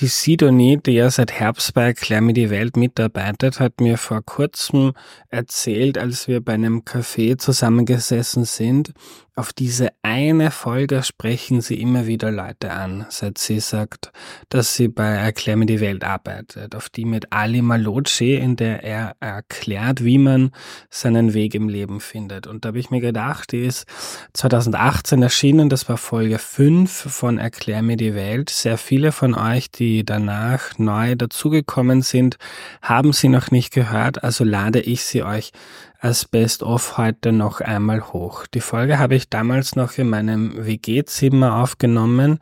Die Sidonie, die ja seit Herbst bei die Welt mitarbeitet, hat mir vor kurzem erzählt, als wir bei einem Café zusammengesessen sind, auf diese eine Folge sprechen sie immer wieder Leute an, seit sie sagt, dass sie bei Erklär mir die Welt arbeitet, auf die mit Ali Malocci, in der er erklärt, wie man seinen Weg im Leben findet. Und da habe ich mir gedacht, die ist 2018 erschienen, das war Folge 5 von Erklär mir die Welt. Sehr viele von euch, die danach neu dazugekommen sind, haben sie noch nicht gehört, also lade ich sie euch als Best-of heute noch einmal hoch. Die Folge habe ich damals noch in meinem WG-Zimmer aufgenommen.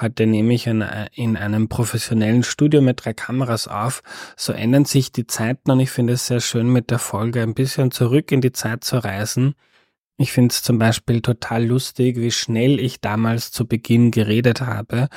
Heute nehme ich in, in einem professionellen Studio mit drei Kameras auf. So ändern sich die Zeiten und ich finde es sehr schön, mit der Folge ein bisschen zurück in die Zeit zu reisen ich finde es zum Beispiel total lustig, wie schnell ich damals zu Beginn geredet habe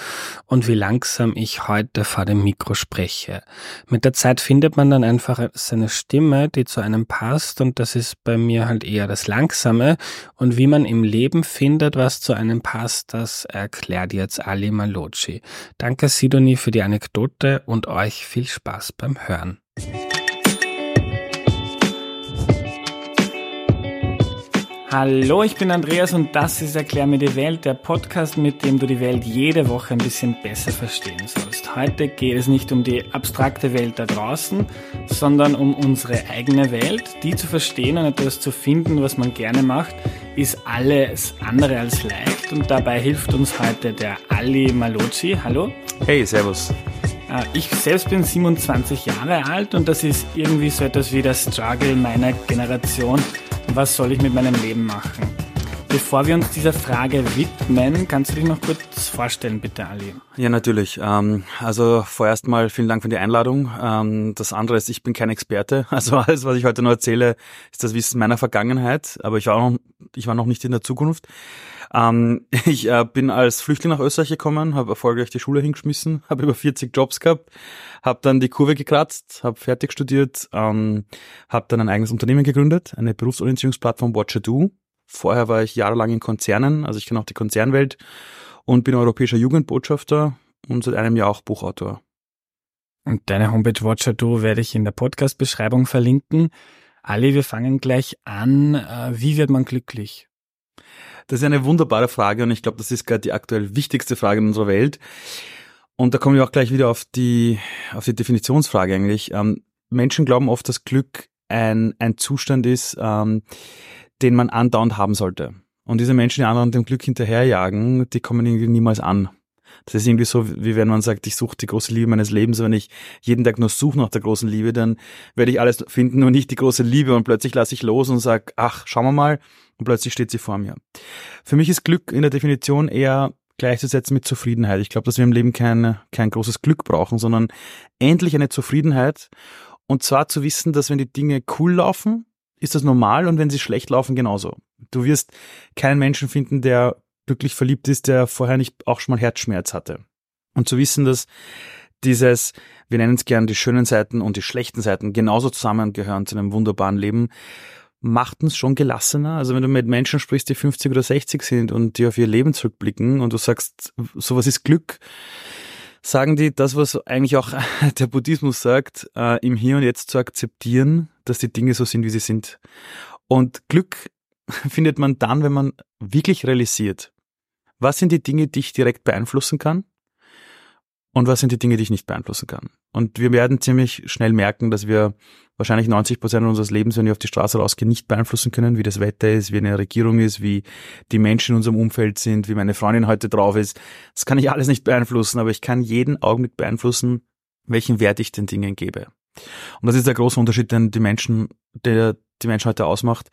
und wie langsam ich heute vor dem Mikro spreche. Mit der Zeit findet man dann einfach seine Stimme, die zu einem passt und das ist bei mir halt eher das Langsame und wie man im Leben findet, was zu einem passt, das erklärt jetzt Ali Malocci. Danke Sidonie für die Anekdote und euch viel Spaß beim Hören. Hallo, ich bin Andreas und das ist Erklär mir die Welt, der Podcast, mit dem du die Welt jede Woche ein bisschen besser verstehen sollst. Heute geht es nicht um die abstrakte Welt da draußen, sondern um unsere eigene Welt. Die zu verstehen und etwas zu finden, was man gerne macht, ist alles andere als leicht und dabei hilft uns heute der Ali Malocci. Hallo. Hey, servus. Äh, ich selbst bin 27 Jahre alt und das ist irgendwie so etwas wie der Struggle meiner Generation was soll ich mit meinem Leben machen? Bevor wir uns dieser Frage widmen, kannst du dich noch kurz vorstellen, bitte, Ali? Ja, natürlich. Ähm, also vorerst mal vielen Dank für die Einladung. Ähm, das andere ist, ich bin kein Experte. Also alles, was ich heute noch erzähle, ist das Wissen meiner Vergangenheit. Aber ich war noch, ich war noch nicht in der Zukunft. Ähm, ich äh, bin als Flüchtling nach Österreich gekommen, habe erfolgreich die Schule hingeschmissen, habe über 40 Jobs gehabt, habe dann die Kurve gekratzt, habe fertig studiert, habe dann ein eigenes Unternehmen gegründet, eine Berufsorientierungsplattform Watcher Do. Vorher war ich jahrelang in Konzernen, also ich kenne auch die Konzernwelt und bin europäischer Jugendbotschafter und seit einem Jahr auch Buchautor. Und deine Homepage Watcher Do werde ich in der Podcast-Beschreibung verlinken. Ali, wir fangen gleich an. Äh, wie wird man glücklich? Das ist eine wunderbare Frage und ich glaube, das ist gerade die aktuell wichtigste Frage in unserer Welt. Und da kommen wir auch gleich wieder auf die, auf die Definitionsfrage eigentlich. Ähm, Menschen glauben oft, dass Glück ein, ein Zustand ist, ähm, den man andauernd haben sollte. Und diese Menschen, die anderen dem Glück hinterherjagen, die kommen irgendwie niemals an. Das ist irgendwie so, wie wenn man sagt, ich suche die große Liebe meines Lebens. Wenn ich jeden Tag nur suche nach der großen Liebe, dann werde ich alles finden, nur nicht die große Liebe. Und plötzlich lasse ich los und sage, ach, schauen wir mal. Und plötzlich steht sie vor mir. Für mich ist Glück in der Definition eher gleichzusetzen mit Zufriedenheit. Ich glaube, dass wir im Leben kein, kein großes Glück brauchen, sondern endlich eine Zufriedenheit. Und zwar zu wissen, dass wenn die Dinge cool laufen, ist das normal und wenn sie schlecht laufen, genauso. Du wirst keinen Menschen finden, der glücklich verliebt ist, der vorher nicht auch schon mal Herzschmerz hatte. Und zu wissen, dass dieses, wir nennen es gern die schönen Seiten und die schlechten Seiten genauso zusammengehören zu einem wunderbaren Leben, macht uns schon gelassener. Also wenn du mit Menschen sprichst, die 50 oder 60 sind und die auf ihr Leben zurückblicken und du sagst, sowas ist Glück, sagen die das, was eigentlich auch der Buddhismus sagt, äh, im Hier und Jetzt zu akzeptieren, dass die Dinge so sind, wie sie sind. Und Glück findet man dann, wenn man wirklich realisiert, was sind die Dinge, die ich direkt beeinflussen kann und was sind die Dinge, die ich nicht beeinflussen kann. Und wir werden ziemlich schnell merken, dass wir wahrscheinlich 90 Prozent unseres Lebens, wenn wir auf die Straße rausgehen, nicht beeinflussen können, wie das Wetter ist, wie eine Regierung ist, wie die Menschen in unserem Umfeld sind, wie meine Freundin heute drauf ist. Das kann ich alles nicht beeinflussen, aber ich kann jeden Augenblick beeinflussen, welchen Wert ich den Dingen gebe. Und das ist der große Unterschied, den die Menschen, der die Menschen heute ausmacht.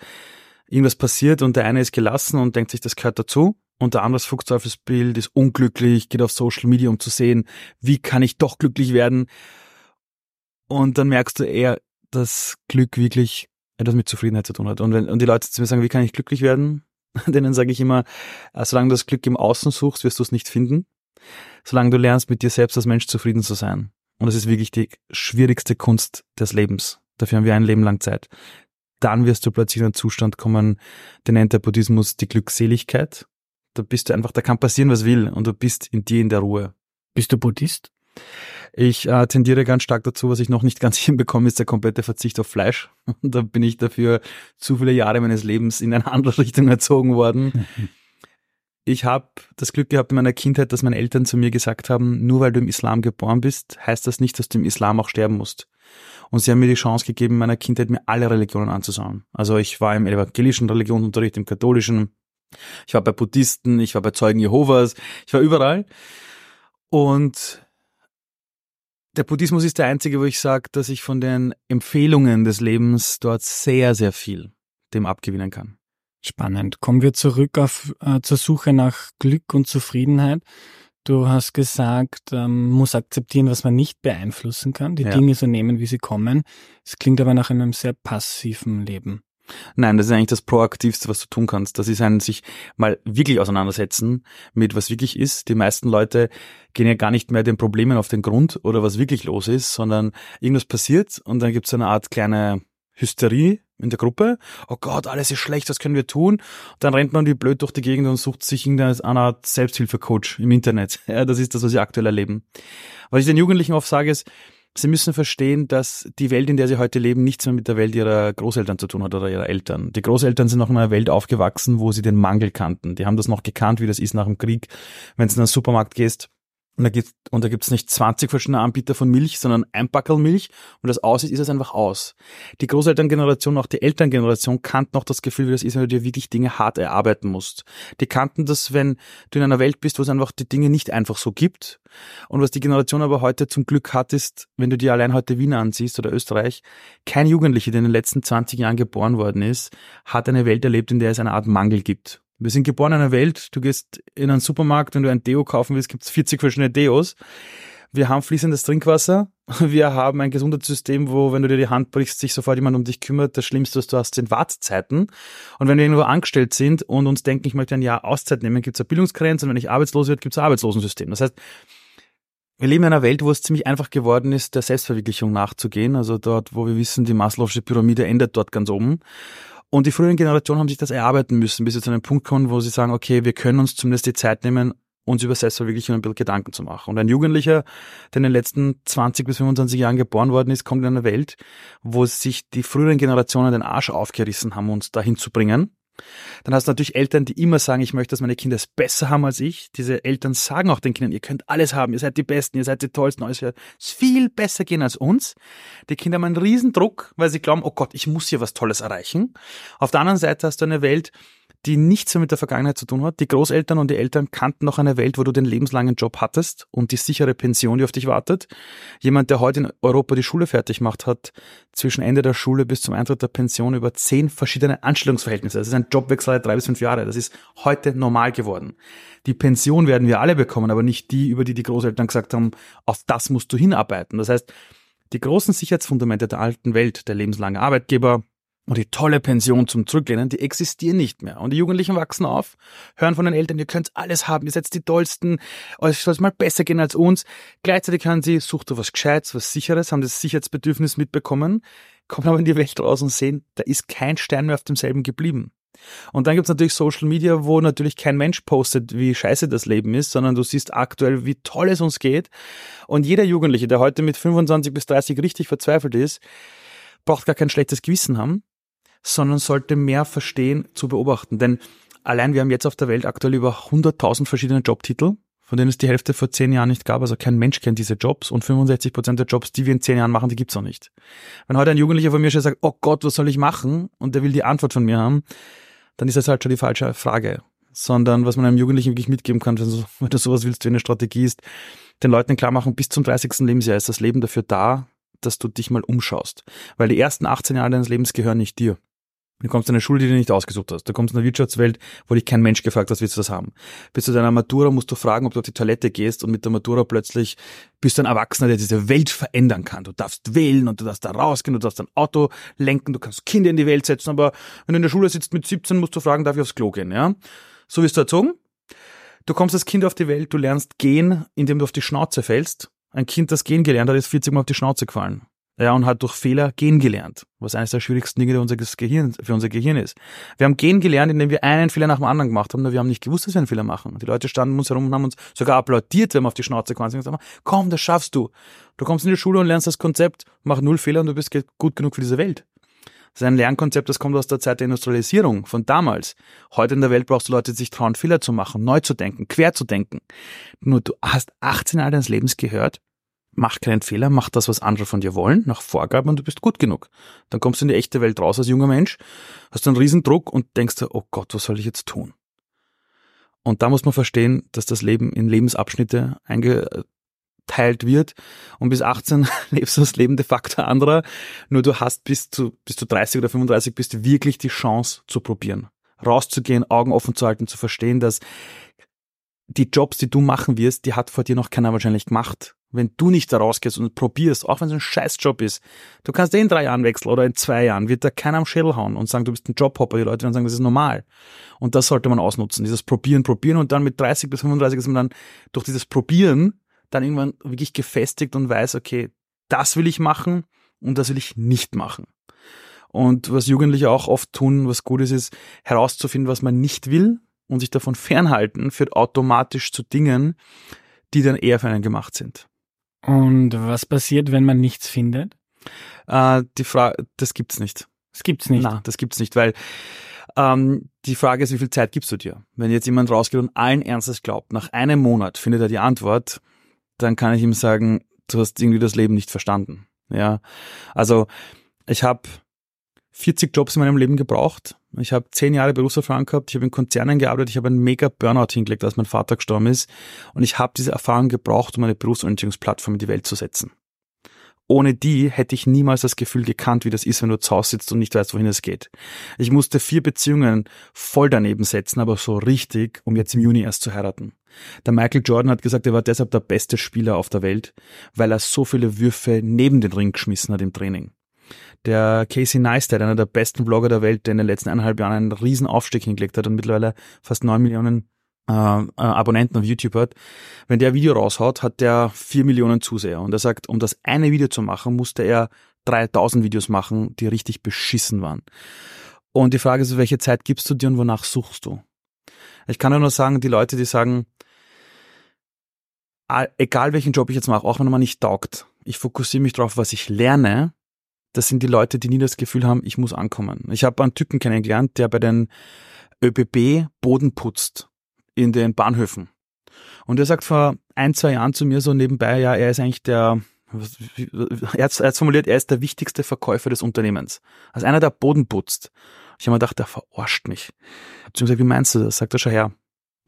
Irgendwas passiert und der eine ist gelassen und denkt sich, das gehört dazu und der andere ist Bild, ist unglücklich, geht auf Social Media, um zu sehen, wie kann ich doch glücklich werden. Und dann merkst du eher, dass Glück wirklich etwas mit Zufriedenheit zu tun hat. Und wenn und die Leute zu mir sagen, wie kann ich glücklich werden? Denen sage ich immer, äh, solange du das Glück im Außen suchst, wirst du es nicht finden. Solange du lernst, mit dir selbst als Mensch zufrieden zu sein. Und das ist wirklich die schwierigste Kunst des Lebens. Dafür haben wir ein Leben lang Zeit. Dann wirst du plötzlich in einen Zustand kommen, den nennt der Buddhismus die Glückseligkeit da bist du einfach, da kann passieren, was will und du bist in dir in der Ruhe. Bist du Buddhist? Ich äh, tendiere ganz stark dazu, was ich noch nicht ganz hinbekomme, ist der komplette Verzicht auf Fleisch. Und da bin ich dafür zu viele Jahre meines Lebens in eine andere Richtung erzogen worden. Ich habe das Glück gehabt in meiner Kindheit, dass meine Eltern zu mir gesagt haben, nur weil du im Islam geboren bist, heißt das nicht, dass du im Islam auch sterben musst. Und sie haben mir die Chance gegeben, in meiner Kindheit mir alle Religionen anzuschauen. Also ich war im evangelischen Religionsunterricht, im katholischen, ich war bei Buddhisten, ich war bei Zeugen Jehovas, ich war überall. Und der Buddhismus ist der einzige, wo ich sage, dass ich von den Empfehlungen des Lebens dort sehr, sehr viel dem abgewinnen kann. Spannend. Kommen wir zurück auf äh, zur Suche nach Glück und Zufriedenheit. Du hast gesagt, ähm, muss akzeptieren, was man nicht beeinflussen kann, die ja. Dinge so nehmen, wie sie kommen. Es klingt aber nach einem sehr passiven Leben. Nein, das ist eigentlich das Proaktivste, was du tun kannst. Das ist ein sich mal wirklich auseinandersetzen mit was wirklich ist. Die meisten Leute gehen ja gar nicht mehr den Problemen auf den Grund oder was wirklich los ist, sondern irgendwas passiert und dann gibt es eine Art kleine Hysterie in der Gruppe. Oh Gott, alles ist schlecht, was können wir tun? Dann rennt man wie blöd durch die Gegend und sucht sich irgendeine Art Selbsthilfecoach im Internet. Ja, das ist das, was sie aktuell erleben. Was ich den Jugendlichen oft sage, ist, Sie müssen verstehen, dass die Welt, in der sie heute leben, nichts mehr mit der Welt ihrer Großeltern zu tun hat oder ihrer Eltern. Die Großeltern sind noch in einer Welt aufgewachsen, wo sie den Mangel kannten. Die haben das noch gekannt, wie das ist nach dem Krieg. Wenn du in einen Supermarkt gehst, und da gibt und gibt's nicht 20 verschiedene Anbieter von Milch, sondern ein Packel Milch und das aus ist, ist es einfach aus. Die Großelterngeneration, auch die Elterngeneration kannten noch das Gefühl, wie das ist, wenn du dir wirklich Dinge hart erarbeiten musst. Die kannten das, wenn du in einer Welt bist, wo es einfach die Dinge nicht einfach so gibt. Und was die Generation aber heute zum Glück hat, ist, wenn du dir allein heute Wien ansiehst oder Österreich, kein Jugendlicher, der in den letzten 20 Jahren geboren worden ist, hat eine Welt erlebt, in der es eine Art Mangel gibt. Wir sind geboren in einer Welt, du gehst in einen Supermarkt, wenn du ein Deo kaufen willst, gibt es 40 verschiedene Deos. Wir haben fließendes Trinkwasser. Wir haben ein Gesundheitssystem, wo, wenn du dir die Hand brichst, sich sofort jemand um dich kümmert. Das Schlimmste, was du hast, sind Wartezeiten. Und wenn wir irgendwo angestellt sind und uns denken, ich möchte ein Jahr Auszeit nehmen, gibt es eine Bildungsgrenze. Und wenn ich arbeitslos werde, gibt es ein Arbeitslosensystem. Das heißt, wir leben in einer Welt, wo es ziemlich einfach geworden ist, der Selbstverwirklichung nachzugehen. Also dort, wo wir wissen, die Maslow'sche Pyramide endet dort ganz oben. Und die früheren Generationen haben sich das erarbeiten müssen, bis sie zu einem Punkt kommen, wo sie sagen, okay, wir können uns zumindest die Zeit nehmen, uns über Selbstverwirklichung ein bisschen Gedanken zu machen. Und ein Jugendlicher, der in den letzten 20 bis 25 Jahren geboren worden ist, kommt in eine Welt, wo sich die früheren Generationen den Arsch aufgerissen haben, uns dahin zu bringen. Dann hast du natürlich Eltern, die immer sagen, ich möchte, dass meine Kinder es besser haben als ich. Diese Eltern sagen auch den Kindern, ihr könnt alles haben, ihr seid die Besten, ihr seid die Tollsten, alles wird viel besser gehen als uns. Die Kinder haben einen Riesendruck, weil sie glauben, oh Gott, ich muss hier was Tolles erreichen. Auf der anderen Seite hast du eine Welt, die nichts mehr mit der Vergangenheit zu tun hat. Die Großeltern und die Eltern kannten noch eine Welt, wo du den lebenslangen Job hattest und die sichere Pension, die auf dich wartet. Jemand, der heute in Europa die Schule fertig macht, hat zwischen Ende der Schule bis zum Eintritt der Pension über zehn verschiedene Anstellungsverhältnisse. Das ist ein Jobwechsel drei bis fünf Jahre. Das ist heute normal geworden. Die Pension werden wir alle bekommen, aber nicht die, über die die Großeltern gesagt haben, auf das musst du hinarbeiten. Das heißt, die großen Sicherheitsfundamente der alten Welt, der lebenslange Arbeitgeber, und die tolle Pension zum Zurücklehnen, die existieren nicht mehr. Und die Jugendlichen wachsen auf, hören von den Eltern, ihr könnt alles haben, ihr seid die Tollsten, euch soll es mal besser gehen als uns. Gleichzeitig hören sie, sucht du was Gescheites, was Sicheres, haben das Sicherheitsbedürfnis mitbekommen, kommen aber in die Welt raus und sehen, da ist kein Stein mehr auf demselben geblieben. Und dann gibt's natürlich Social Media, wo natürlich kein Mensch postet, wie scheiße das Leben ist, sondern du siehst aktuell, wie toll es uns geht. Und jeder Jugendliche, der heute mit 25 bis 30 richtig verzweifelt ist, braucht gar kein schlechtes Gewissen haben, sondern sollte mehr verstehen zu beobachten. Denn allein wir haben jetzt auf der Welt aktuell über 100.000 verschiedene Jobtitel, von denen es die Hälfte vor zehn Jahren nicht gab. Also kein Mensch kennt diese Jobs und 65 Prozent der Jobs, die wir in zehn Jahren machen, die gibt's auch nicht. Wenn heute ein Jugendlicher von mir schon sagt, oh Gott, was soll ich machen? Und der will die Antwort von mir haben, dann ist das halt schon die falsche Frage. Sondern was man einem Jugendlichen wirklich mitgeben kann, wenn du, wenn du sowas willst wie eine Strategie ist, den Leuten klar machen, bis zum 30. Lebensjahr ist das Leben dafür da, dass du dich mal umschaust. Weil die ersten 18 Jahre deines Lebens gehören nicht dir. Du kommst in eine Schule, die du nicht ausgesucht hast. Du kommst in eine Wirtschaftswelt, wo dich kein Mensch gefragt hat, willst du das haben. Bis zu deiner Matura musst du fragen, ob du auf die Toilette gehst und mit der Matura plötzlich bist du ein Erwachsener, der diese Welt verändern kann. Du darfst wählen und du darfst da rausgehen, du darfst ein Auto lenken, du kannst Kinder in die Welt setzen, aber wenn du in der Schule sitzt mit 17, musst du fragen, darf ich aufs Klo gehen, ja? So wirst du erzogen. Du kommst als Kind auf die Welt, du lernst gehen, indem du auf die Schnauze fällst. Ein Kind, das gehen gelernt hat, ist 40 Mal auf die Schnauze gefallen. Ja, und hat durch Fehler gehen gelernt, was eines der schwierigsten Dinge unseres Gehirn, für unser Gehirn ist. Wir haben gehen gelernt, indem wir einen Fehler nach dem anderen gemacht haben, nur wir haben nicht gewusst, dass wir einen Fehler machen. Die Leute standen uns herum und haben uns sogar applaudiert, wenn wir auf die Schnauze gekommen sind und gesagt, komm, das schaffst du. Du kommst in die Schule und lernst das Konzept, mach null Fehler und du bist gut genug für diese Welt. Das ist ein Lernkonzept, das kommt aus der Zeit der Industrialisierung, von damals. Heute in der Welt brauchst du Leute, die sich trauen, Fehler zu machen, neu zu denken, quer zu denken. Nur du hast 18 Jahre deines Lebens gehört, mach keinen Fehler, mach das, was andere von dir wollen, nach Vorgaben und du bist gut genug. Dann kommst du in die echte Welt raus als junger Mensch, hast einen Riesendruck und denkst dir, oh Gott, was soll ich jetzt tun? Und da muss man verstehen, dass das Leben in Lebensabschnitte eingeteilt wird und bis 18 lebst du das Leben de facto anderer, nur du hast bis zu, bis zu 30 oder 35 bist wirklich die Chance zu probieren. Rauszugehen, Augen offen zu halten, zu verstehen, dass die Jobs, die du machen wirst, die hat vor dir noch keiner wahrscheinlich gemacht wenn du nicht da rausgehst und probierst, auch wenn es ein Scheißjob ist, du kannst eh in drei Jahren wechseln oder in zwei Jahren, wird da keiner am Schädel hauen und sagen, du bist ein Jobhopper. Die Leute werden sagen, das ist normal. Und das sollte man ausnutzen. Dieses Probieren, Probieren und dann mit 30 bis 35 ist man dann durch dieses Probieren dann irgendwann wirklich gefestigt und weiß, okay, das will ich machen und das will ich nicht machen. Und was Jugendliche auch oft tun, was gut ist, ist herauszufinden, was man nicht will und sich davon fernhalten, führt automatisch zu Dingen, die dann eher für einen gemacht sind. Und was passiert, wenn man nichts findet? Äh, die Frage, das gibt's nicht. Das gibt's nicht. Nein, das gibt's nicht, weil ähm, die Frage ist, wie viel Zeit gibst du dir? Wenn jetzt jemand rausgeht und allen Ernstes glaubt, nach einem Monat findet er die Antwort, dann kann ich ihm sagen, du hast irgendwie das Leben nicht verstanden. Ja, also ich habe 40 Jobs in meinem Leben gebraucht. Ich habe zehn Jahre Berufserfahrung gehabt, ich habe in Konzernen gearbeitet, ich habe einen mega Burnout hingelegt, als mein Vater gestorben ist. Und ich habe diese Erfahrung gebraucht, um eine Berufsorientierungsplattform in die Welt zu setzen. Ohne die hätte ich niemals das Gefühl gekannt, wie das ist, wenn du zu Hause sitzt und nicht weißt, wohin es geht. Ich musste vier Beziehungen voll daneben setzen, aber so richtig, um jetzt im Juni erst zu heiraten. Der Michael Jordan hat gesagt, er war deshalb der beste Spieler auf der Welt, weil er so viele Würfe neben den Ring geschmissen hat im Training. Der Casey Neistat, einer der besten Blogger der Welt, der in den letzten eineinhalb Jahren einen riesen Aufstieg hingelegt hat und mittlerweile fast neun Millionen äh, äh, Abonnenten auf YouTube hat. Wenn der Video raushaut, hat der vier Millionen Zuseher. Und er sagt, um das eine Video zu machen, musste er 3000 Videos machen, die richtig beschissen waren. Und die Frage ist, welche Zeit gibst du dir und wonach suchst du? Ich kann nur sagen, die Leute, die sagen, egal welchen Job ich jetzt mache, auch wenn man nicht taugt, ich fokussiere mich darauf, was ich lerne das sind die Leute, die nie das Gefühl haben, ich muss ankommen. Ich habe einen Typen kennengelernt, der bei den ÖBB Boden putzt in den Bahnhöfen. Und er sagt vor ein, zwei Jahren zu mir so nebenbei, ja, er ist eigentlich der, er hat, er formuliert, er ist der wichtigste Verkäufer des Unternehmens. Also einer, der Boden putzt. Ich habe mir gedacht, der verarscht mich. Beziehungsweise, wie meinst du das? Sagt er schon her.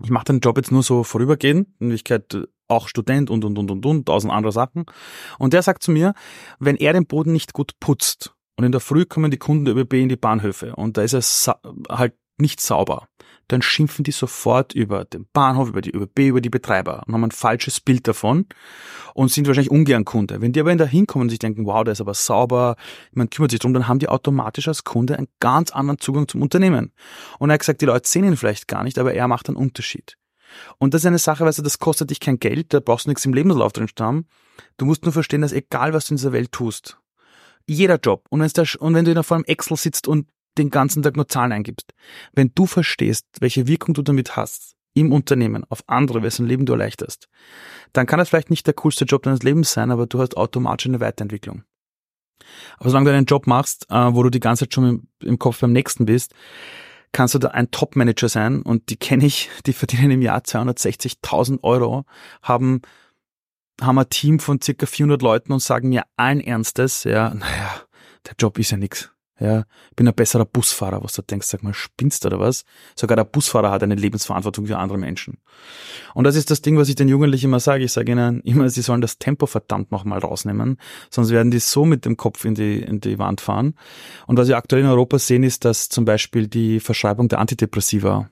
Ich mache den Job jetzt nur so vorübergehend. In Wirklichkeit auch Student und, und, und, und, und, tausend andere Sachen. Und der sagt zu mir, wenn er den Boden nicht gut putzt und in der Früh kommen die Kunden der ÖBB in die Bahnhöfe und da ist es halt nicht sauber, dann schimpfen die sofort über den Bahnhof, über die ÖBB, über die Betreiber und haben ein falsches Bild davon und sind wahrscheinlich ungern Kunde. Wenn die aber da hinkommen und sich denken, wow, der ist aber sauber, man kümmert sich drum, dann haben die automatisch als Kunde einen ganz anderen Zugang zum Unternehmen. Und er hat gesagt, die Leute sehen ihn vielleicht gar nicht, aber er macht einen Unterschied. Und das ist eine Sache, weißt du, das kostet dich kein Geld, da brauchst du nichts im Lebenslauf drin stehen. Du musst nur verstehen, dass egal was du in dieser Welt tust, jeder Job, und, da, und wenn du da vor einem Excel sitzt und den ganzen Tag nur Zahlen eingibst, wenn du verstehst, welche Wirkung du damit hast, im Unternehmen, auf andere, wessen Leben du erleichterst, dann kann das vielleicht nicht der coolste Job deines Lebens sein, aber du hast automatisch eine Weiterentwicklung. Aber solange du einen Job machst, äh, wo du die ganze Zeit schon im, Kopf beim nächsten bist, kannst du da ein Top-Manager sein und die kenne ich, die verdienen im Jahr 260.000 Euro, haben, haben ein Team von circa 400 Leuten und sagen mir allen Ernstes, ja, naja, der Job ist ja nix. Ja, bin ein besserer Busfahrer, was du denkst, sag mal, spinnst oder was? Sogar der Busfahrer hat eine Lebensverantwortung für andere Menschen. Und das ist das Ding, was ich den Jugendlichen immer sage. Ich sage ihnen immer, sie sollen das Tempo verdammt nochmal rausnehmen, sonst werden die so mit dem Kopf in die, in die Wand fahren. Und was wir aktuell in Europa sehen, ist, dass zum Beispiel die Verschreibung der Antidepressiva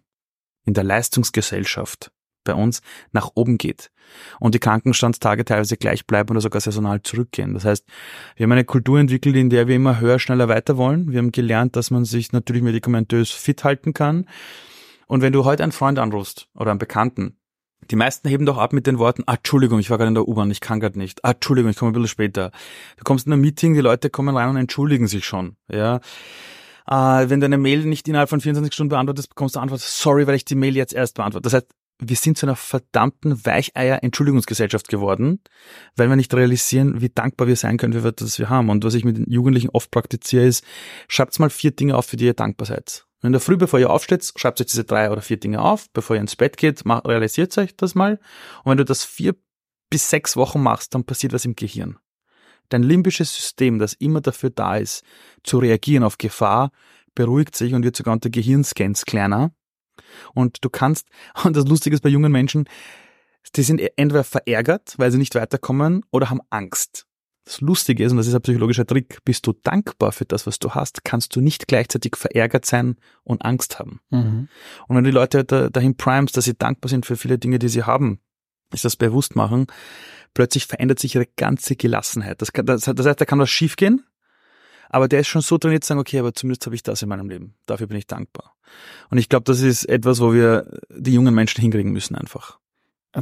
in der Leistungsgesellschaft bei uns nach oben geht und die Krankenstandstage teilweise gleich bleiben oder sogar saisonal zurückgehen. Das heißt, wir haben eine Kultur entwickelt, in der wir immer höher, schneller, weiter wollen. Wir haben gelernt, dass man sich natürlich medikamentös fit halten kann. Und wenn du heute einen Freund anrufst oder einen Bekannten, Die meisten heben doch ab mit den Worten, ah, Entschuldigung, ich war gerade in der U-Bahn, ich kann gerade nicht. Ah, Entschuldigung, ich komme ein bisschen später. Du kommst in ein Meeting, die Leute kommen rein und entschuldigen sich schon. Ja. Äh, wenn du eine Mail nicht innerhalb von 24 Stunden beantwortest, bekommst du Antwort, sorry, weil ich die Mail jetzt erst beantworte. Das heißt, wir sind zu einer verdammten Weicheier-Entschuldigungsgesellschaft geworden, weil wir nicht realisieren, wie dankbar wir sein können für das, was wir haben. Und was ich mit den Jugendlichen oft praktiziere, ist, schreibt mal vier Dinge auf, für die ihr dankbar seid. Und in der Früh, bevor ihr aufsteht, schreibt euch diese drei oder vier Dinge auf. Bevor ihr ins Bett geht, realisiert euch das mal. Und wenn du das vier bis sechs Wochen machst, dann passiert was im Gehirn. Dein limbisches System, das immer dafür da ist, zu reagieren auf Gefahr, beruhigt sich und wird sogar unter Gehirnscans kleiner. Und du kannst, und das Lustige ist bei jungen Menschen, die sind entweder verärgert, weil sie nicht weiterkommen, oder haben Angst. Das Lustige ist, und das ist ein psychologischer Trick, bist du dankbar für das, was du hast, kannst du nicht gleichzeitig verärgert sein und Angst haben. Mhm. Und wenn die Leute dahin primes, dass sie dankbar sind für viele Dinge, die sie haben, ist das bewusst machen, plötzlich verändert sich ihre ganze Gelassenheit. Das, kann, das, das heißt, da kann was schiefgehen, aber der ist schon so trainiert zu sagen, okay, aber zumindest habe ich das in meinem Leben. Dafür bin ich dankbar. Und ich glaube, das ist etwas, wo wir die jungen Menschen hinkriegen müssen einfach.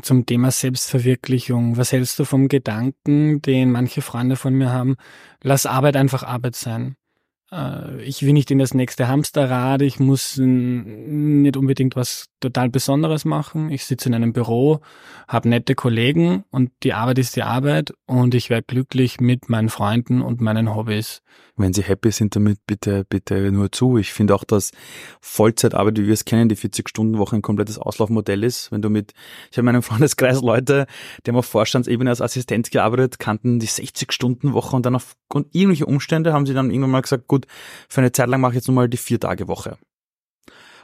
Zum Thema Selbstverwirklichung. Was hältst du vom Gedanken, den manche Freunde von mir haben? Lass Arbeit einfach Arbeit sein. Äh, ich will nicht in das nächste Hamsterrad, ich muss nicht unbedingt was total Besonderes machen. Ich sitze in einem Büro, habe nette Kollegen und die Arbeit ist die Arbeit und ich werde glücklich mit meinen Freunden und meinen Hobbys. Wenn Sie happy sind damit, bitte, bitte nur zu. Ich finde auch, dass Vollzeitarbeit, wie wir es kennen, die 40-Stunden-Woche ein komplettes Auslaufmodell ist. Wenn du mit, ich habe in meinem Freundeskreis Leute, die haben auf Vorstandsebene als Assistent gearbeitet, kannten die 60-Stunden-Woche und dann aufgrund irgendwelcher Umstände haben sie dann irgendwann mal gesagt, gut, für eine Zeit lang mache ich jetzt nochmal die Vier-Tage-Woche.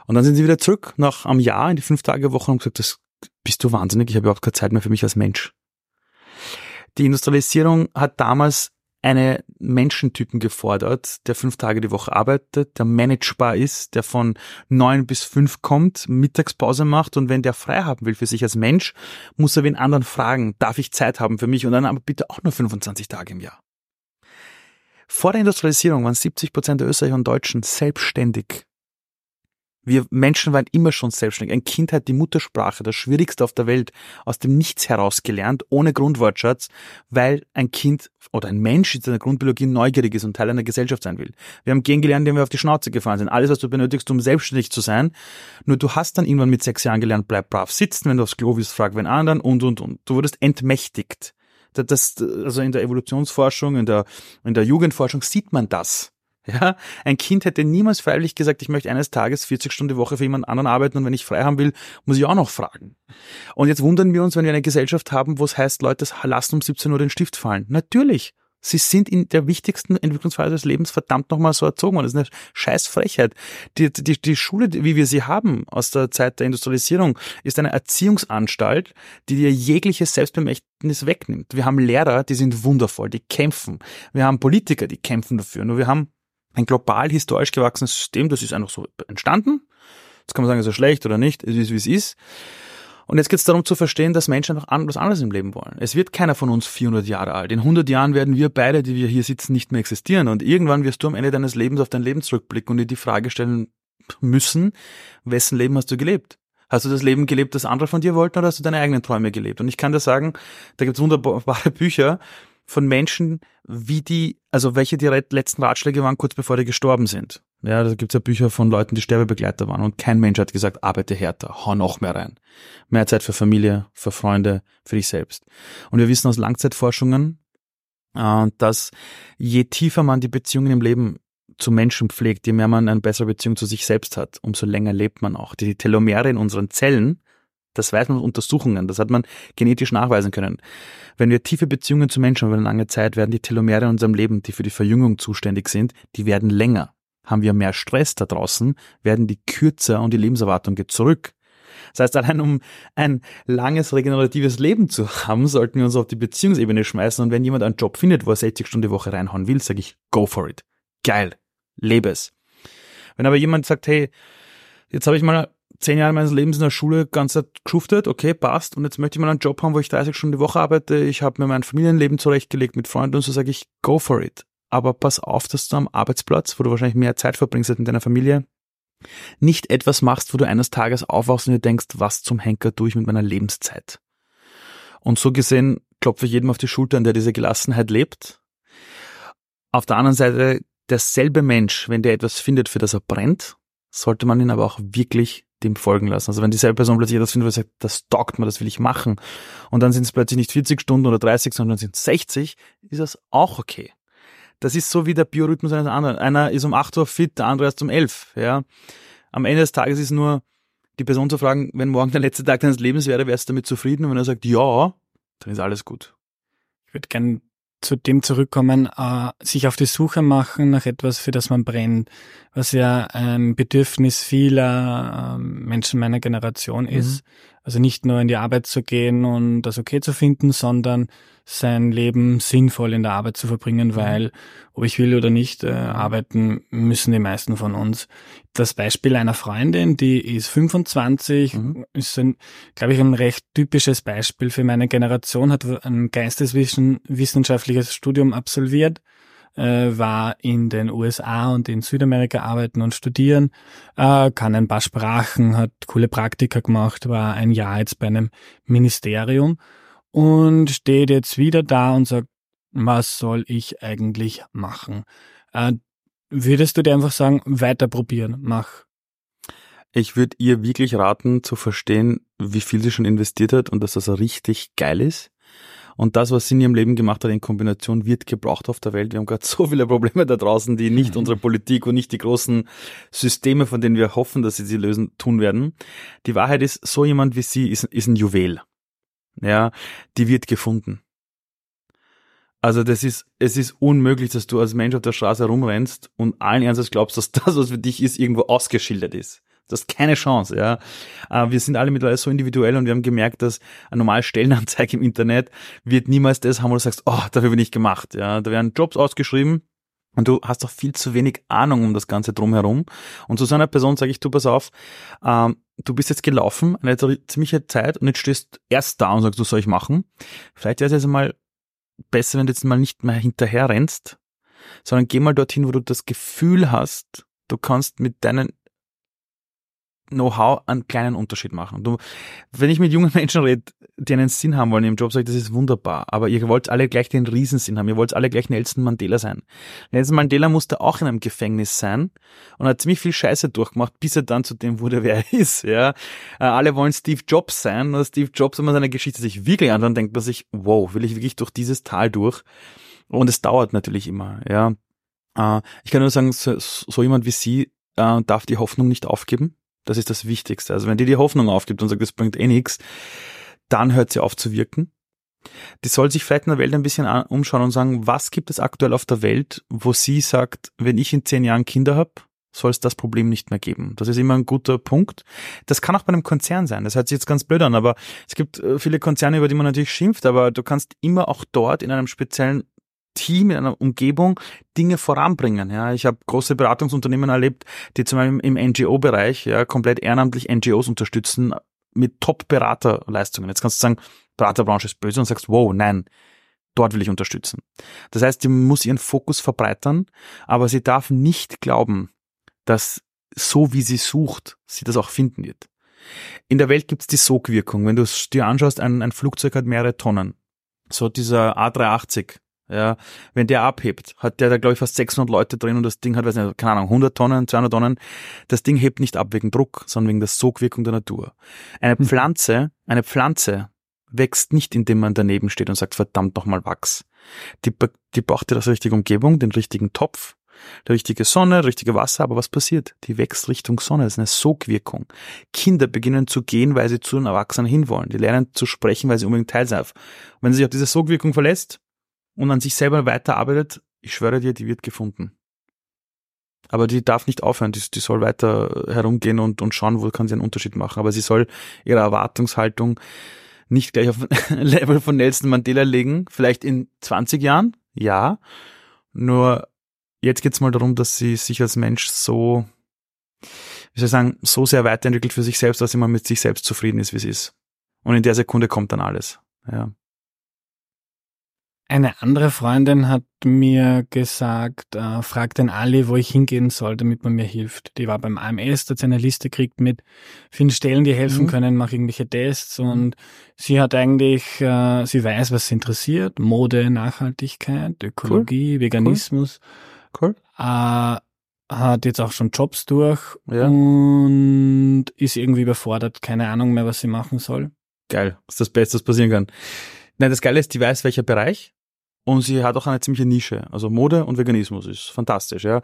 Und dann sind sie wieder zurück nach einem Jahr in die Fünf-Tage-Woche und gesagt, das bist du wahnsinnig, ich habe überhaupt keine Zeit mehr für mich als Mensch. Die Industrialisierung hat damals eine Menschentypen gefordert, der fünf Tage die Woche arbeitet, der managebar ist, der von neun bis fünf kommt, Mittagspause macht und wenn der frei haben will für sich als Mensch, muss er wen anderen fragen, darf ich Zeit haben für mich und dann aber bitte auch nur 25 Tage im Jahr. Vor der Industrialisierung waren 70 Prozent der Österreicher und Deutschen selbstständig wir Menschen waren immer schon selbstständig. Ein Kind hat die Muttersprache, das Schwierigste auf der Welt, aus dem Nichts heraus gelernt, ohne Grundwortschatz, weil ein Kind oder ein Mensch in seiner Grundbiologie neugierig ist und Teil einer Gesellschaft sein will. Wir haben gehen gelernt, indem wir auf die Schnauze gefahren sind. Alles, was du benötigst, um selbstständig zu sein. Nur du hast dann irgendwann mit sechs Jahren gelernt, bleib brav sitzen, wenn du aufs Klo willst, frag wen anderen und, und, und. Du wurdest entmächtigt. Das, also in der Evolutionsforschung, in der, in der Jugendforschung sieht man das. Ja, ein Kind hätte niemals freiwillig gesagt, ich möchte eines Tages 40 Stunden die Woche für jemand anderen arbeiten und wenn ich frei haben will, muss ich auch noch fragen. Und jetzt wundern wir uns, wenn wir eine Gesellschaft haben, wo es heißt, Leute lassen um 17 Uhr den Stift fallen. Natürlich. Sie sind in der wichtigsten Entwicklungsphase des Lebens verdammt nochmal so erzogen worden. Das ist eine scheiß Frechheit. Die, die, die Schule, wie wir sie haben aus der Zeit der Industrialisierung, ist eine Erziehungsanstalt, die dir jegliches Selbstbemächtnis wegnimmt. Wir haben Lehrer, die sind wundervoll, die kämpfen. Wir haben Politiker, die kämpfen dafür. Nur wir haben ein global historisch gewachsenes System, das ist einfach so entstanden. Jetzt kann man sagen, ist es schlecht oder nicht, es ist, wie es ist. Und jetzt geht es darum zu verstehen, dass Menschen einfach was anderes im Leben wollen. Es wird keiner von uns 400 Jahre alt. In 100 Jahren werden wir beide, die wir hier sitzen, nicht mehr existieren. Und irgendwann wirst du am Ende deines Lebens auf dein Leben zurückblicken und dir die Frage stellen müssen, wessen Leben hast du gelebt? Hast du das Leben gelebt, das andere von dir wollten, oder hast du deine eigenen Träume gelebt? Und ich kann dir sagen, da gibt's wunderbare Bücher, von Menschen, wie die, also welche die letzten Ratschläge waren, kurz bevor die gestorben sind. Ja, da gibt's ja Bücher von Leuten, die Sterbebegleiter waren und kein Mensch hat gesagt, arbeite härter, hau noch mehr rein. Mehr Zeit für Familie, für Freunde, für dich selbst. Und wir wissen aus Langzeitforschungen, äh, dass je tiefer man die Beziehungen im Leben zu Menschen pflegt, je mehr man eine bessere Beziehung zu sich selbst hat, umso länger lebt man auch. Die Telomere in unseren Zellen das weiß man aus Untersuchungen, das hat man genetisch nachweisen können. Wenn wir tiefe Beziehungen zu Menschen über eine lange Zeit, werden die Telomere in unserem Leben, die für die Verjüngung zuständig sind, die werden länger. Haben wir mehr Stress da draußen, werden die kürzer und die Lebenserwartung geht zurück. Das heißt, allein um ein langes regeneratives Leben zu haben, sollten wir uns auf die Beziehungsebene schmeißen und wenn jemand einen Job findet, wo er 60 Stunden die Woche reinhauen will, sage ich, go for it. Geil. Lebe es. Wenn aber jemand sagt, hey, jetzt habe ich mal zehn Jahre meines Lebens in der Schule ganz geschuftet, okay, passt. Und jetzt möchte ich mal einen Job haben, wo ich 30 Stunden die Woche arbeite. Ich habe mir mein Familienleben zurechtgelegt mit Freunden und so sage ich, go for it. Aber pass auf, dass du am Arbeitsplatz, wo du wahrscheinlich mehr Zeit verbringst als mit deiner Familie, Nicht etwas machst, wo du eines Tages aufwachst und dir denkst, was zum Henker tue ich mit meiner Lebenszeit. Und so gesehen klopfe ich jedem auf die Schultern, der diese Gelassenheit lebt. Auf der anderen Seite, derselbe Mensch, wenn der etwas findet, für das er brennt, sollte man ihn aber auch wirklich dem folgen lassen. Also wenn dieselbe Person plötzlich etwas findet, wo er sagt, das taugt mir, das will ich machen, und dann sind es plötzlich nicht 40 Stunden oder 30, sondern sind 60, ist das auch okay. Das ist so wie der Biorhythmus eines anderen. Einer ist um 8 Uhr fit, der andere erst um 11. Ja. Am Ende des Tages ist nur die Person zu fragen, wenn morgen der letzte Tag deines Lebens wäre, wärst du damit zufrieden? Und wenn er sagt ja, dann ist alles gut. Ich würde gern zu dem zurückkommen, äh, sich auf die Suche machen nach etwas, für das man brennt, was ja ein Bedürfnis vieler äh, Menschen meiner Generation mhm. Also nicht nur in die Arbeit zu gehen und das okay zu finden, sondern sein Leben sinnvoll in der Arbeit zu verbringen, mhm. weil, ob ich will oder nicht, äh, arbeiten müssen die meisten von uns. Das Beispiel einer Freundin, die ist 25, mhm. ist, ein, glaube ich, ein recht typisches Beispiel für meine Generation, hat ein geisteswissenschaftliches Studium absolviert, äh, war in den USA und in Südamerika arbeiten und studieren, äh, kann ein paar Sprachen, hat coole Praktika gemacht, war ein Jahr jetzt bei einem Ministerium und steht jetzt wieder da und sagt, was soll ich eigentlich machen? Äh, würdest du dir einfach sagen, weiter probieren, mach. Ich würde ihr wirklich raten zu verstehen, wie viel sie schon investiert hat und dass das richtig geil ist. Und das, was sie in ihrem Leben gemacht hat in Kombination, wird gebraucht auf der Welt. Wir haben gerade so viele Probleme da draußen, die nicht unsere Politik und nicht die großen Systeme, von denen wir hoffen, dass sie sie lösen, tun werden. Die Wahrheit ist, so jemand wie sie ist, ist ein Juwel ja, die wird gefunden. Also das ist, es ist unmöglich, dass du als Mensch auf der Straße rumrennst und allen Ernstes glaubst, dass das, was für dich ist, irgendwo ausgeschildert ist. Das ist keine Chance, ja. Äh, wir sind alle mittlerweile so individuell und wir haben gemerkt, dass eine normale Stellenanzeige im Internet wird niemals das haben, wo du sagst, oh, dafür bin ich gemacht, ja. Da werden Jobs ausgeschrieben, und du hast doch viel zu wenig Ahnung um das Ganze drumherum. Und zu so einer Person sage ich, du pass auf, ähm, du bist jetzt gelaufen, eine ziemliche Zeit und jetzt stehst erst da und sagst, was soll ich machen? Vielleicht wäre es jetzt mal besser, wenn du jetzt mal nicht mehr hinterher rennst, sondern geh mal dorthin, wo du das Gefühl hast, du kannst mit deinen Know-how einen kleinen Unterschied machen. Du, wenn ich mit jungen Menschen rede, die einen Sinn haben wollen im Job, sage ich, das ist wunderbar. Aber ihr wollt alle gleich den Riesensinn haben. Ihr wollt alle gleich Nelson Mandela sein. Nelson Mandela musste auch in einem Gefängnis sein und hat ziemlich viel Scheiße durchgemacht, bis er dann zu dem wurde, wer er ist. Ja, äh, alle wollen Steve Jobs sein. Und Steve Jobs, wenn man seine Geschichte sich wirklich anschaut, denkt man sich, wow, will ich wirklich durch dieses Tal durch? Und es dauert natürlich immer. Ja, äh, ich kann nur sagen, so, so jemand wie Sie äh, darf die Hoffnung nicht aufgeben das ist das Wichtigste. Also wenn die die Hoffnung aufgibt und sagt, das bringt eh nichts, dann hört sie auf zu wirken. Die soll sich vielleicht in der Welt ein bisschen umschauen und sagen, was gibt es aktuell auf der Welt, wo sie sagt, wenn ich in zehn Jahren Kinder habe, soll es das Problem nicht mehr geben. Das ist immer ein guter Punkt. Das kann auch bei einem Konzern sein. Das hört sich jetzt ganz blöd an, aber es gibt äh, viele Konzerne, über die man natürlich schimpft, aber du kannst immer auch dort in einem speziellen Team, in einer Umgebung Dinge voranbringen. Ja, ich habe große Beratungsunternehmen erlebt, die zum Beispiel im NGO-Bereich ja komplett ehrenamtlich NGOs unterstützen mit Top-Beraterleistungen. Jetzt kannst du sagen, Beraterbranche ist böse und sagst, wow, nein, dort will ich unterstützen. Das heißt, sie muss ihren Fokus verbreitern, aber sie darf nicht glauben, dass so wie sie sucht, sie das auch finden wird. In der Welt gibt es die Sogwirkung. Wenn du es dir anschaust, ein, ein Flugzeug hat mehrere Tonnen. So dieser A380, ja, wenn der abhebt, hat der da glaube ich fast 600 Leute drin und das Ding hat, weiß nicht, keine Ahnung, 100 Tonnen, 200 Tonnen. Das Ding hebt nicht ab wegen Druck, sondern wegen der Sogwirkung der Natur. Eine hm. Pflanze, eine Pflanze wächst nicht, indem man daneben steht und sagt, verdammt nochmal wachs. Die, die braucht ja das richtige Umgebung, den richtigen Topf, die richtige Sonne, richtige Wasser, aber was passiert? Die wächst Richtung Sonne, das ist eine Sogwirkung. Kinder beginnen zu gehen, weil sie zu den Erwachsenen hinwollen. Die lernen zu sprechen, weil sie unbedingt teil sind. wenn sie sich auf diese Sogwirkung verlässt, und an sich selber weiterarbeitet, ich schwöre dir, die wird gefunden. Aber die darf nicht aufhören, die, die soll weiter herumgehen und, und schauen, wo kann sie einen Unterschied machen. Aber sie soll ihre Erwartungshaltung nicht gleich auf Level von Nelson Mandela legen, vielleicht in 20 Jahren, ja. Nur jetzt geht's mal darum, dass sie sich als Mensch so, wie soll ich sagen, so sehr weiterentwickelt für sich selbst, dass sie mal mit sich selbst zufrieden ist, wie es ist. Und in der Sekunde kommt dann alles. Ja. Eine andere Freundin hat mir gesagt, äh, frag den Ali, wo ich hingehen soll, damit man mir hilft. Die war beim AMS, hat sie eine Liste gekriegt mit vielen Stellen, die helfen mhm. können, mach irgendwelche Tests und sie hat eigentlich, äh, sie weiß, was sie interessiert. Mode, Nachhaltigkeit, Ökologie, cool. Veganismus. Cool. Äh, hat jetzt auch schon Jobs durch ja. und ist irgendwie überfordert, keine Ahnung mehr, was sie machen soll. Geil, das ist das Beste, was passieren kann. Nein, das Geile ist, die weiß, welcher Bereich und sie hat auch eine ziemliche Nische. Also Mode und Veganismus ist fantastisch, ja.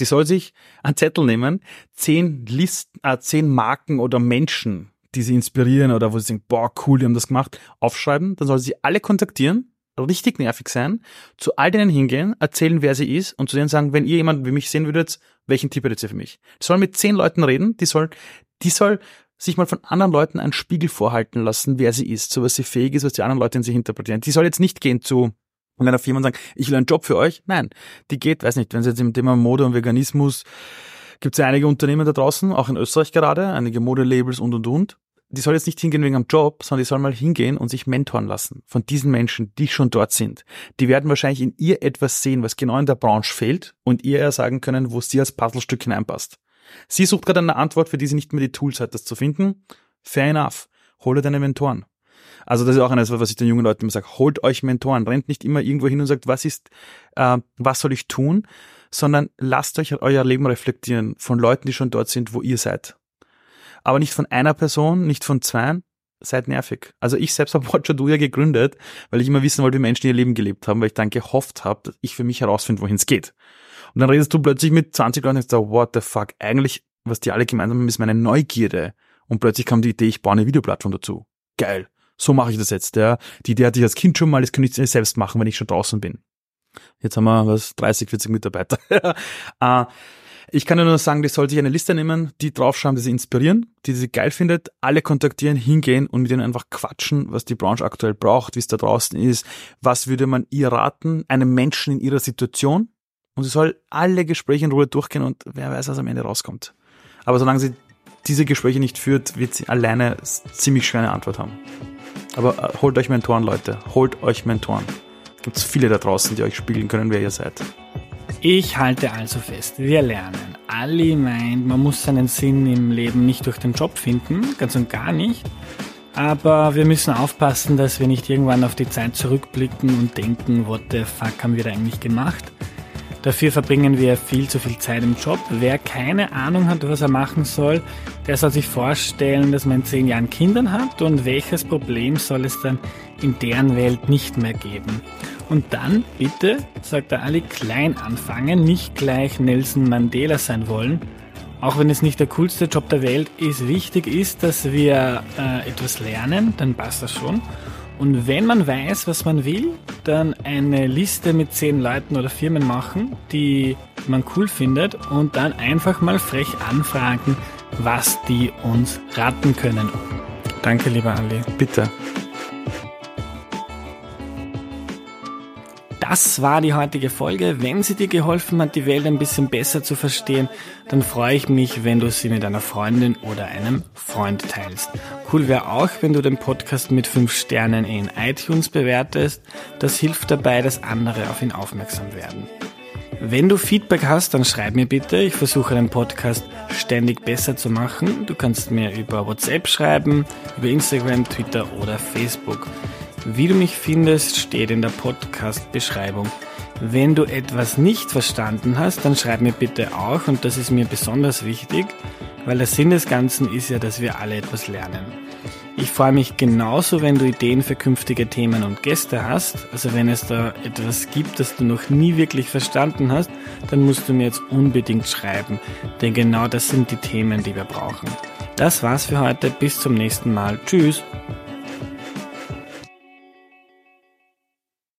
Die soll sich einen Zettel nehmen, zehn Listen, äh, zehn Marken oder Menschen, die sie inspirieren oder wo sie denken, boah, cool, die haben das gemacht, aufschreiben. Dann soll sie alle kontaktieren, richtig nervig sein, zu all denen hingehen, erzählen, wer sie ist und zu denen sagen, wenn ihr jemanden wie mich sehen würdet, welchen Tipp hättet ihr für mich? Die soll mit zehn Leuten reden, die soll, die soll sich mal von anderen Leuten einen Spiegel vorhalten lassen, wer sie ist, so was sie fähig ist, was die anderen Leute in sich interpretieren. Die soll jetzt nicht gehen zu und einer Firma sagen, ich will einen Job für euch. Nein, die geht, weiß nicht, wenn es jetzt im Thema Mode und Veganismus gibt es ja einige Unternehmen da draußen, auch in Österreich gerade, einige Modelabels und und und. Die soll jetzt nicht hingehen wegen einem Job, sondern die soll mal hingehen und sich mentoren lassen von diesen Menschen, die schon dort sind. Die werden wahrscheinlich in ihr etwas sehen, was genau in der Branche fehlt und ihr eher sagen können, wo sie als Puzzlestück hineinpasst. Sie sucht gerade eine Antwort, für die sie nicht mehr die Tools hat, das zu finden. Fair enough. Hole deine Mentoren. Also das ist auch eines, was ich den jungen Leuten immer sage. Holt euch Mentoren. Rennt nicht immer irgendwo hin und sagt, was ist, äh, was soll ich tun? Sondern lasst euch euer Leben reflektieren von Leuten, die schon dort sind, wo ihr seid. Aber nicht von einer Person, nicht von zwei, seid nervig. Also ich selbst habe ja gegründet, weil ich immer wissen wollte, wie Menschen ihr Leben gelebt haben, weil ich dann gehofft habe, dass ich für mich herausfinde, wohin es geht. Und dann redest du plötzlich mit 20 Leuten und sagst, what the fuck, eigentlich, was die alle gemeinsam haben, ist meine Neugierde. Und plötzlich kam die Idee, ich baue eine Videoplattform dazu. Geil so mache ich das jetzt. Ja. Die Idee hatte ich als Kind schon mal, das kann ich selbst machen, wenn ich schon draußen bin. Jetzt haben wir was 30, 40 Mitarbeiter. äh, ich kann nur sagen, die soll sich eine Liste nehmen, die draufschreiben, die sie inspirieren, die sie geil findet, alle kontaktieren, hingehen und mit ihnen einfach quatschen, was die Branche aktuell braucht, wie es da draußen ist, was würde man ihr raten, einem Menschen in ihrer Situation. Und sie soll alle Gespräche in Ruhe durchgehen und wer weiß, was am Ende rauskommt. Aber solange sie diese Gespräche nicht führt, wird sie alleine ziemlich schwer eine Antwort haben. Aber äh, holt euch Mentoren, Leute. Holt euch Mentoren. Es gibt viele da draußen, die euch spiegeln können, wer ihr seid. Ich halte also fest, wir lernen. Ali meint, man muss seinen Sinn im Leben nicht durch den Job finden, ganz und gar nicht. Aber wir müssen aufpassen, dass wir nicht irgendwann auf die Zeit zurückblicken und denken, what the fuck haben wir da eigentlich gemacht? Dafür verbringen wir viel zu viel Zeit im Job. Wer keine Ahnung hat, was er machen soll, der soll sich vorstellen, dass man in zehn Jahren Kindern hat und welches Problem soll es dann in deren Welt nicht mehr geben. Und dann bitte, sagt der Ali, klein anfangen, nicht gleich Nelson Mandela sein wollen. Auch wenn es nicht der coolste Job der Welt ist, wichtig ist, dass wir äh, etwas lernen, dann passt das schon. Und wenn man weiß, was man will, dann eine Liste mit zehn Leuten oder Firmen machen, die man cool findet und dann einfach mal frech anfragen, was die uns raten können. Danke, lieber Ali. Bitte. Das war die heutige Folge. Wenn sie dir geholfen hat, die Welt ein bisschen besser zu verstehen, dann freue ich mich, wenn du sie mit einer Freundin oder einem Freund teilst. Cool wäre auch, wenn du den Podcast mit 5 Sternen in iTunes bewertest. Das hilft dabei, dass andere auf ihn aufmerksam werden. Wenn du Feedback hast, dann schreib mir bitte. Ich versuche den Podcast ständig besser zu machen. Du kannst mir über WhatsApp schreiben, über Instagram, Twitter oder Facebook. Wie du mich findest, steht in der Podcast-Beschreibung. Wenn du etwas nicht verstanden hast, dann schreib mir bitte auch und das ist mir besonders wichtig, weil der Sinn des Ganzen ist ja, dass wir alle etwas lernen. Ich freue mich genauso, wenn du Ideen für künftige Themen und Gäste hast. Also wenn es da etwas gibt, das du noch nie wirklich verstanden hast, dann musst du mir jetzt unbedingt schreiben, denn genau das sind die Themen, die wir brauchen. Das war's für heute. Bis zum nächsten Mal. Tschüss.